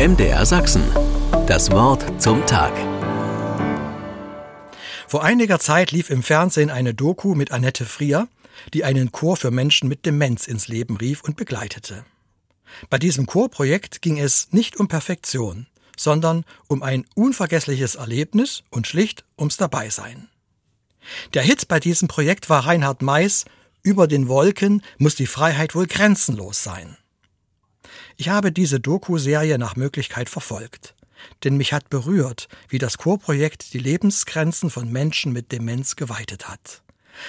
MDR Sachsen. Das Wort zum Tag. Vor einiger Zeit lief im Fernsehen eine Doku mit Annette Frier, die einen Chor für Menschen mit Demenz ins Leben rief und begleitete. Bei diesem Chorprojekt ging es nicht um Perfektion, sondern um ein unvergessliches Erlebnis und schlicht ums Dabeisein. Der Hit bei diesem Projekt war Reinhard Meys Über den Wolken muss die Freiheit wohl grenzenlos sein. Ich habe diese Doku-Serie nach Möglichkeit verfolgt. Denn mich hat berührt, wie das Chorprojekt die Lebensgrenzen von Menschen mit Demenz geweitet hat.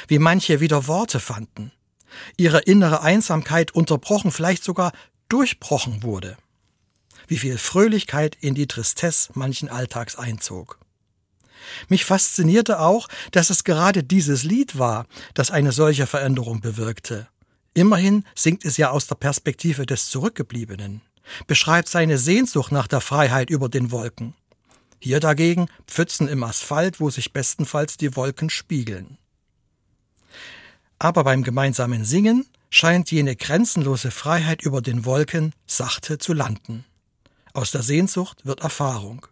Wie manche wieder Worte fanden. Ihre innere Einsamkeit unterbrochen, vielleicht sogar durchbrochen wurde. Wie viel Fröhlichkeit in die Tristesse manchen Alltags einzog. Mich faszinierte auch, dass es gerade dieses Lied war, das eine solche Veränderung bewirkte. Immerhin singt es ja aus der Perspektive des Zurückgebliebenen, beschreibt seine Sehnsucht nach der Freiheit über den Wolken. Hier dagegen Pfützen im Asphalt, wo sich bestenfalls die Wolken spiegeln. Aber beim gemeinsamen Singen scheint jene grenzenlose Freiheit über den Wolken sachte zu landen. Aus der Sehnsucht wird Erfahrung.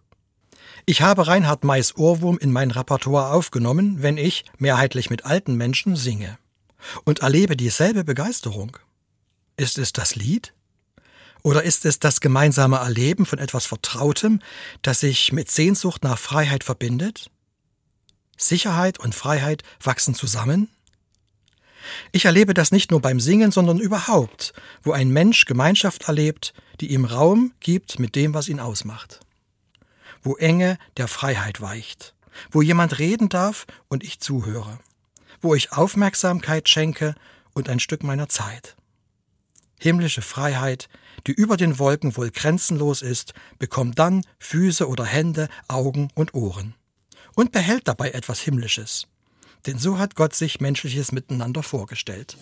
Ich habe Reinhard Mays Ohrwurm in mein Repertoire aufgenommen, wenn ich, mehrheitlich mit alten Menschen, singe und erlebe dieselbe Begeisterung? Ist es das Lied? Oder ist es das gemeinsame Erleben von etwas Vertrautem, das sich mit Sehnsucht nach Freiheit verbindet? Sicherheit und Freiheit wachsen zusammen? Ich erlebe das nicht nur beim Singen, sondern überhaupt, wo ein Mensch Gemeinschaft erlebt, die ihm Raum gibt mit dem, was ihn ausmacht. Wo Enge der Freiheit weicht, wo jemand reden darf und ich zuhöre wo ich Aufmerksamkeit schenke und ein Stück meiner Zeit. Himmlische Freiheit, die über den Wolken wohl grenzenlos ist, bekommt dann Füße oder Hände, Augen und Ohren. Und behält dabei etwas Himmlisches. Denn so hat Gott sich menschliches Miteinander vorgestellt.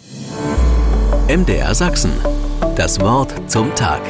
MDR Sachsen. Das Wort zum Tag.